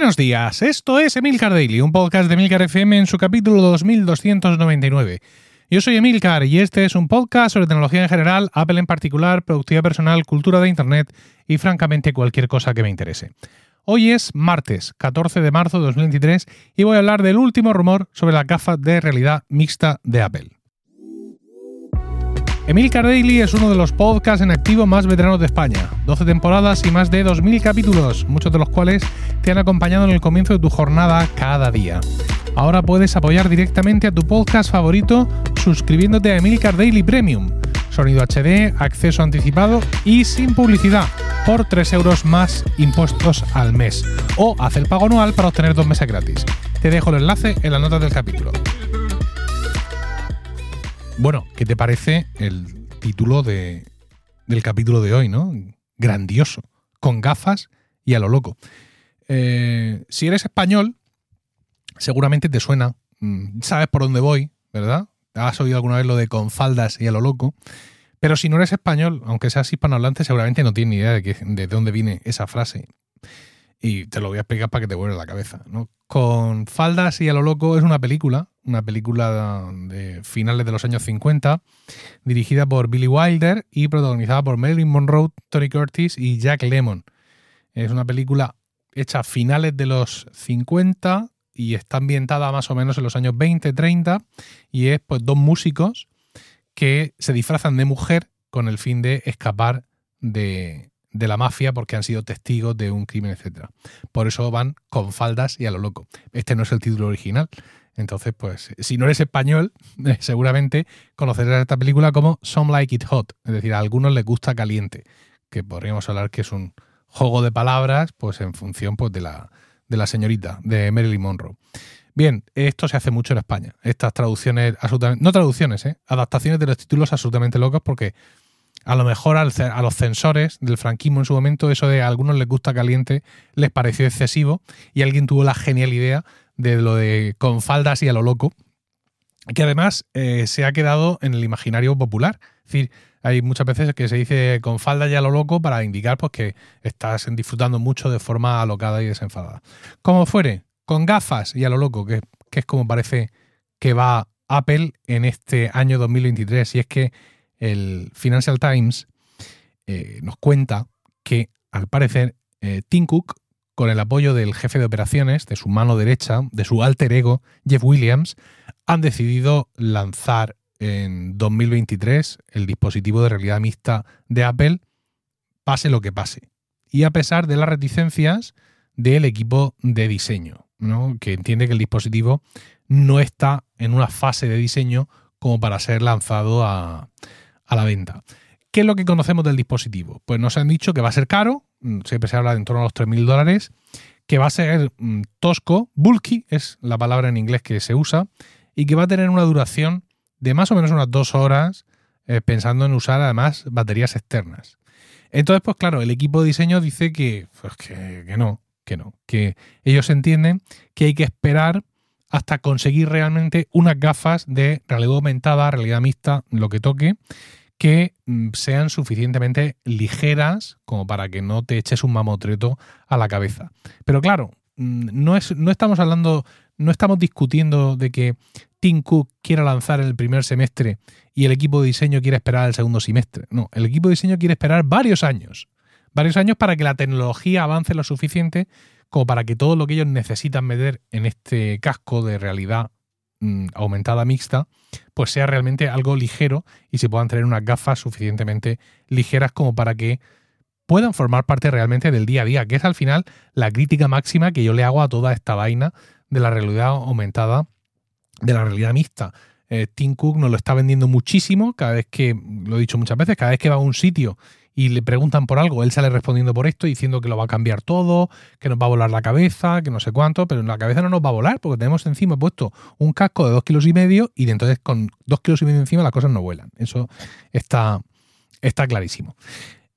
Buenos días, esto es Emilcar Daily, un podcast de Emilcar FM en su capítulo 2299. Yo soy Emilcar y este es un podcast sobre tecnología en general, Apple en particular, productividad personal, cultura de Internet y francamente cualquier cosa que me interese. Hoy es martes 14 de marzo de 2023 y voy a hablar del último rumor sobre la gafas de realidad mixta de Apple. Emilcar Daily es uno de los podcasts en activo más veteranos de España. 12 temporadas y más de 2.000 capítulos, muchos de los cuales te han acompañado en el comienzo de tu jornada cada día. Ahora puedes apoyar directamente a tu podcast favorito suscribiéndote a Emilcar Daily Premium. Sonido HD, acceso anticipado y sin publicidad por 3 euros más impuestos al mes. O haz el pago anual para obtener dos meses gratis. Te dejo el enlace en la nota del capítulo. Bueno, ¿qué te parece el título de, del capítulo de hoy, no? Grandioso, con gafas y a lo loco. Eh, si eres español, seguramente te suena, mm, sabes por dónde voy, ¿verdad? Has oído alguna vez lo de con faldas y a lo loco. Pero si no eres español, aunque seas hispanohablante, seguramente no tienes ni idea de, de dónde viene esa frase. Y te lo voy a explicar para que te vuelva la cabeza. ¿no? Con faldas y a lo loco es una película una película de finales de los años 50, dirigida por Billy Wilder y protagonizada por Marilyn Monroe, Tony Curtis y Jack Lemmon. Es una película hecha a finales de los 50 y está ambientada más o menos en los años 20, 30 y es pues dos músicos que se disfrazan de mujer con el fin de escapar de, de la mafia porque han sido testigos de un crimen, etc. Por eso van con faldas y a lo loco. Este no es el título original, entonces, pues, si no eres español, seguramente conocerás esta película como Some Like It Hot, es decir, a algunos les gusta caliente, que podríamos hablar que es un juego de palabras, pues en función pues, de, la, de la señorita, de Marilyn Monroe. Bien, esto se hace mucho en España. Estas traducciones, absolutamente, no traducciones, ¿eh? adaptaciones de los títulos absolutamente locos porque a lo mejor a los censores del franquismo en su momento eso de a algunos les gusta caliente les pareció excesivo y alguien tuvo la genial idea de lo de con faldas y a lo loco, que además eh, se ha quedado en el imaginario popular. Es decir, hay muchas veces que se dice con falda y a lo loco para indicar pues, que estás disfrutando mucho de forma alocada y desenfadada. Como fuere, con gafas y a lo loco, que, es como parece que va Apple en este año 2023. Y es que el Financial Times eh, nos cuenta que al parecer eh, Tim Cook con el apoyo del jefe de operaciones, de su mano derecha, de su alter ego, Jeff Williams, han decidido lanzar en 2023 el dispositivo de realidad mixta de Apple, pase lo que pase. Y a pesar de las reticencias del equipo de diseño, que entiende que el dispositivo no está en una fase de diseño como para ser lanzado a, a la venta. ¿Qué es lo que conocemos del dispositivo? Pues nos han dicho que va a ser caro, mm, siempre se habla de en torno a los 3.000 dólares, que va a ser mm, tosco, bulky es la palabra en inglés que se usa, y que va a tener una duración de más o menos unas dos horas, eh, pensando en usar además baterías externas. Entonces, pues claro, el equipo de diseño dice que, pues que, que no, que no, que ellos entienden que hay que esperar hasta conseguir realmente unas gafas de realidad aumentada, realidad mixta, lo que toque, que mm, sean suficientemente ligeras como para que no te eches un mamotreto a la cabeza. Pero claro, mm, no, es, no estamos hablando, no estamos discutiendo de que Tim Cook quiera lanzar el primer semestre y el equipo de diseño quiere esperar el segundo semestre. No, el equipo de diseño quiere esperar varios años. Varios años para que la tecnología avance lo suficiente como para que todo lo que ellos necesitan meter en este casco de realidad Mm, aumentada mixta, pues sea realmente algo ligero y se puedan tener unas gafas suficientemente ligeras como para que puedan formar parte realmente del día a día, que es al final la crítica máxima que yo le hago a toda esta vaina de la realidad aumentada, de la realidad mixta. Eh, Tim Cook nos lo está vendiendo muchísimo, cada vez que, lo he dicho muchas veces, cada vez que va a un sitio y le preguntan por algo, él sale respondiendo por esto, diciendo que lo va a cambiar todo, que nos va a volar la cabeza, que no sé cuánto, pero en la cabeza no nos va a volar porque tenemos encima puesto un casco de dos kilos y medio y entonces con dos kilos y medio encima las cosas no vuelan. Eso está, está clarísimo.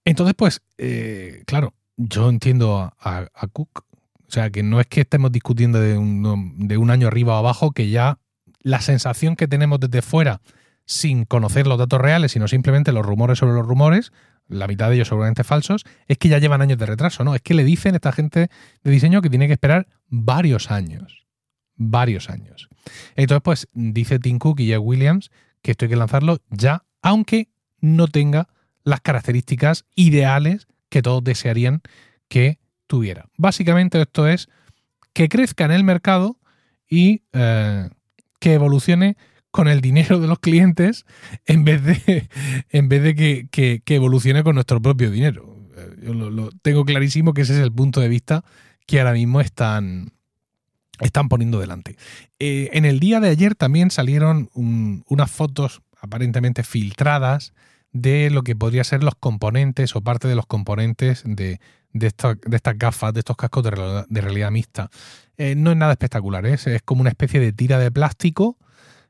Entonces, pues, eh, claro, yo entiendo a, Cook, o sea, que no es que estemos discutiendo de un, de un año arriba o abajo, que ya la sensación que tenemos desde fuera sin conocer los datos reales, sino simplemente los rumores sobre los rumores, la mitad de ellos seguramente falsos, es que ya llevan años de retraso, ¿no? Es que le dicen a esta gente de diseño que tiene que esperar varios años. Varios años. Entonces, pues dice Tim Cook y Jeff Williams que esto hay que lanzarlo ya, aunque no tenga las características ideales que todos desearían que tuviera. Básicamente esto es que crezca en el mercado y eh, que evolucione con el dinero de los clientes en vez de, en vez de que, evolucione con nuestro propio dinero. Yo lo, tengo clarísimo que ese es el punto de vista que ahora mismo están, están poniendo delante. Eh, en el día de ayer también salieron unas fotos aparentemente filtradas de lo que podría ser los componentes o parte de los componentes de, de, estas gafas, de estos cascos de, realidad mixta. Eh, no es nada espectacular, ¿eh? es como una especie de tira de plástico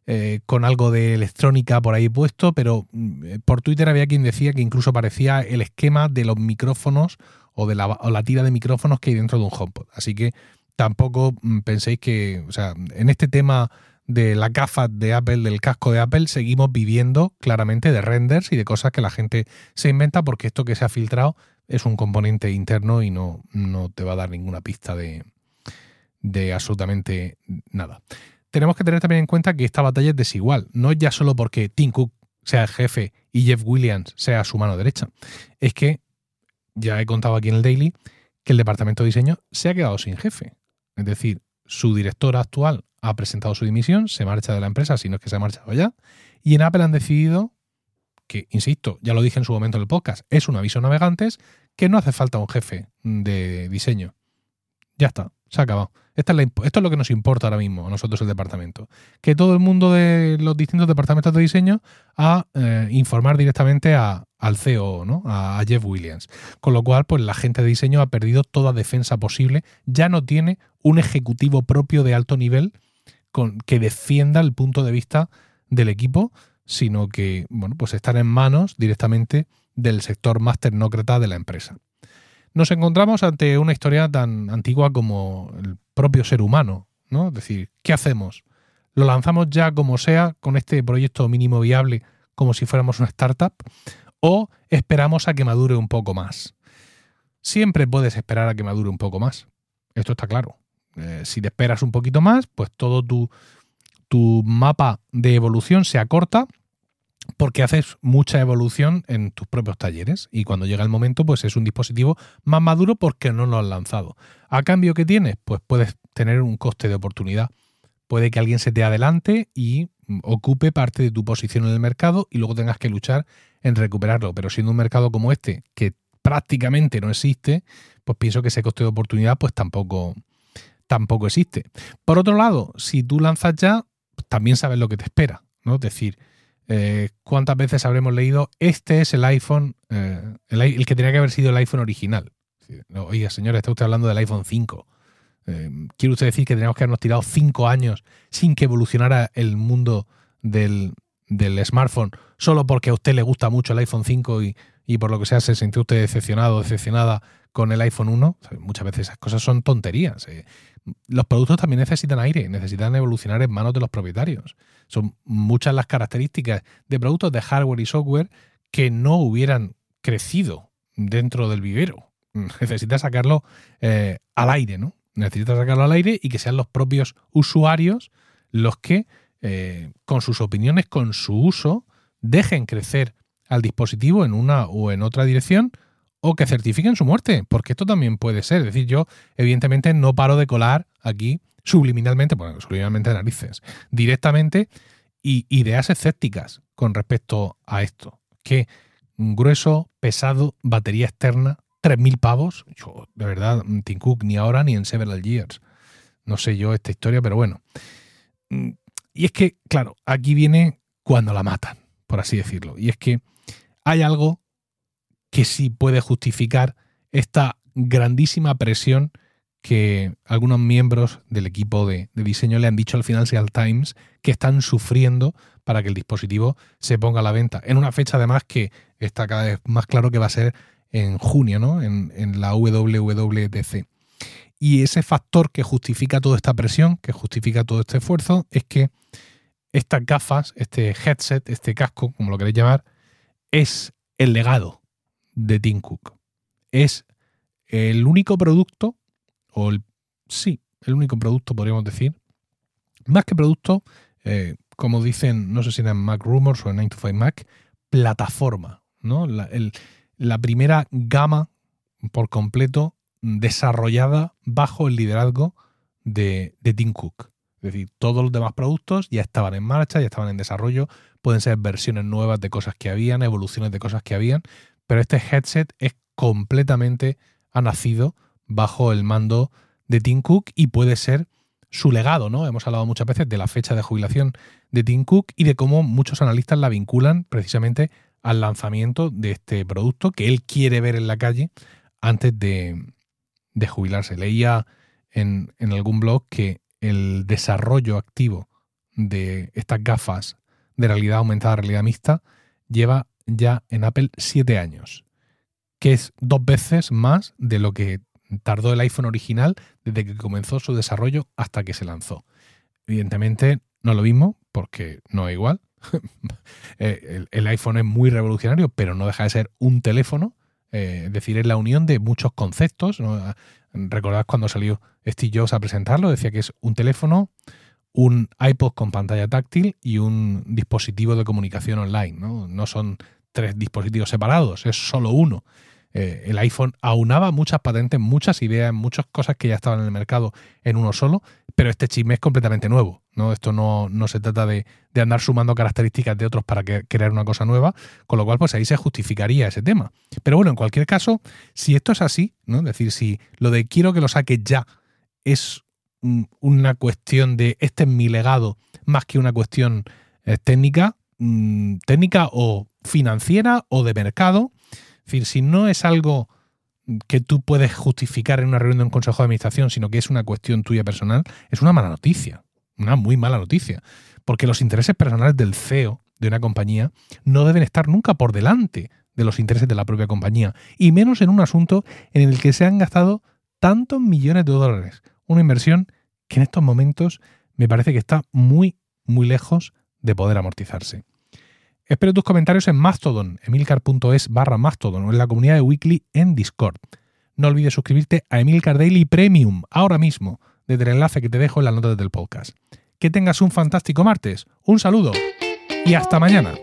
eh, con algo de electrónica por ahí puesto, pero mm, por Twitter había quien decía que incluso parecía el esquema de los micrófonos o de la, la tira de micrófonos que hay dentro de un HomePod. Así que tampoco mm, penséis que, o sea, en este tema de la gafas de Apple, del casco de Apple, seguimos viviendo claramente de renders y de cosas que la gente se inventa porque esto que se ha filtrado es un componente interno y no, no te va a dar ninguna pista de, de absolutamente nada tenemos que tener también en cuenta que esta batalla es desigual. No es ya solo porque Tim Cook sea el jefe y Jeff Williams sea su mano derecha. Es que, ya he contado aquí en el Daily, que el departamento de diseño se ha quedado sin jefe. Es decir, su director actual ha presentado su dimisión, se marcha de la empresa, si no es que se ha marchado ya, y en Apple han decidido que, insisto, ya lo dije en su momento en el podcast, es un aviso navegantes, que no hace falta un jefe de diseño. Ya está, se ha acabado. Esto es, lo que nos importa ahora mismo a nosotros el departamento. Que todo el mundo de los distintos departamentos de diseño a eh, informar directamente al CEO, ¿no? A, Jeff Williams. Con lo cual, pues la gente de diseño ha perdido toda defensa posible. Ya no tiene un ejecutivo propio de alto nivel con, que defienda el punto de vista del equipo, sino que, bueno, pues están en manos directamente del sector más tecnócrata de la empresa nos encontramos ante una historia tan antigua como el propio ser humano, ¿no? Es decir, ¿qué hacemos? ¿Lo lanzamos ya como sea con este proyecto mínimo viable como si fuéramos una startup? ¿O esperamos a que madure un poco más? Siempre puedes esperar a que madure un poco más. Esto está claro. Eh, si te esperas un poquito más, pues todo tu, tu mapa de evolución se acorta porque haces mucha evolución en tus propios talleres y cuando llega el momento pues es un dispositivo más maduro porque no lo has lanzado. A cambio que tienes, pues puedes tener un coste de oportunidad. Puede que alguien se te adelante y ocupe parte de tu posición en el mercado y luego tengas que luchar en recuperarlo. Pero siendo un mercado como este, que prácticamente no existe, pues pienso que ese coste de oportunidad pues tampoco, tampoco existe. Por otro lado, si tú lanzas ya, también sabes lo que te espera. ¿no? Es decir, eh, ¿Cuántas veces habremos leído? Este es el iPhone, eh, el, que tenía que haber sido el iPhone original. Oiga, señora, está usted hablando del iPhone 5. Eh, ¿Quiere usted decir que teníamos que habernos tirado cinco años sin que evolucionara el mundo del, smartphone solo porque a usted le gusta mucho el iPhone 5 y, y por lo que sea se sintió usted decepcionado o decepcionada con el iPhone 1? muchas veces esas cosas son tonterías. Los productos también necesitan aire, necesitan evolucionar en manos de los propietarios. Son muchas las características de productos de hardware y software que no hubieran crecido dentro del vivero. Necesitas sacarlo eh, al aire, ¿no? Necesitas sacarlo al aire y que sean los propios usuarios los que, eh, con sus opiniones, con su uso, dejen crecer al dispositivo en una o en otra dirección o que certifiquen su muerte, porque esto también puede ser. Es decir, yo evidentemente no paro de colar aquí subliminalmente, bueno, subliminalmente narices, directamente y ideas escépticas con respecto a esto. Que grueso, pesado, batería externa, 3.000 pavos. Yo, de verdad, Tim Cook ni ahora ni en several years. No sé yo esta historia, pero bueno. Mm, y es que, claro, aquí viene cuando la matan, por así decirlo. Y es que hay algo que sí puede justificar esta grandísima presión que algunos miembros del equipo de, diseño le han dicho al Financial Times que están sufriendo para que el dispositivo se ponga a la venta. En una fecha además que está cada vez más claro que va a ser en junio, ¿no? En, en la WWDC. Y ese factor que justifica toda esta presión, que justifica todo este esfuerzo, es que estas gafas, este headset, este casco, como lo queréis llamar, es el legado de Tim Cook. Es el único producto, o el, sí, el único producto, podríamos decir, más que producto, eh, como dicen, no sé si en Mac Rumors o en 9 to 5 Mac, plataforma, ¿no? La, primera gama por completo desarrollada bajo el liderazgo de, de Tim Cook. Es decir, todos los demás productos ya estaban en marcha, ya estaban en desarrollo, pueden ser versiones nuevas de cosas que habían, evoluciones de cosas que habían, pero este headset es completamente, ha nacido bajo el mando de Tim Cook y puede ser su legado, ¿no? Hemos hablado muchas veces de la fecha de jubilación de Tim Cook y de cómo muchos analistas la vinculan precisamente al lanzamiento de este producto que él quiere ver en la calle antes de, jubilarse. Leía en, en algún blog que el desarrollo activo de estas gafas de realidad aumentada, realidad mixta, lleva ya en Apple siete años, que es dos veces más de lo que tardó el iPhone original desde que comenzó su desarrollo hasta que se lanzó. Evidentemente no lo mismo, porque no es igual. Eh, el, iPhone es muy revolucionario, pero no deja de ser un teléfono. Eh, es decir, es la unión de muchos conceptos. Recordad cuando salió Steve Jobs a presentarlo, decía que es un teléfono, un iPod con pantalla táctil y un dispositivo de comunicación online. No, no son tres dispositivos separados, es solo uno. Eh, el iPhone aunaba muchas patentes, muchas ideas, muchas cosas que ya estaban en el mercado en uno solo, pero este chisme es completamente nuevo. ¿no? Esto no, no se trata de, andar sumando características de otros para crear una cosa nueva, con lo cual pues ahí se justificaría ese tema. Pero bueno, en cualquier caso, si esto es así, ¿no? es decir, si lo de quiero que lo saque ya es una cuestión de este es mi legado más que una cuestión eh, técnica, mm, técnica o financiera o de mercado, es decir, si no es algo que tú puedes justificar en una reunión de un consejo de administración, sino que es una cuestión tuya personal, es una mala noticia, una muy mala noticia. Porque los intereses personales del CEO de una compañía no deben estar nunca por delante de los intereses de la propia compañía, y menos en un asunto en el que se han gastado tantos millones de dólares. Una inversión que en estos momentos me parece que está muy, muy lejos de poder amortizarse. Espero tus comentarios en Mastodon, emilcar.es barra Mastodon o en la comunidad de Weekly en Discord. No olvides suscribirte a Emilcar Daily Premium ahora mismo, desde el enlace que te dejo en las notas del podcast. Que tengas un fantástico martes, un saludo y hasta mañana.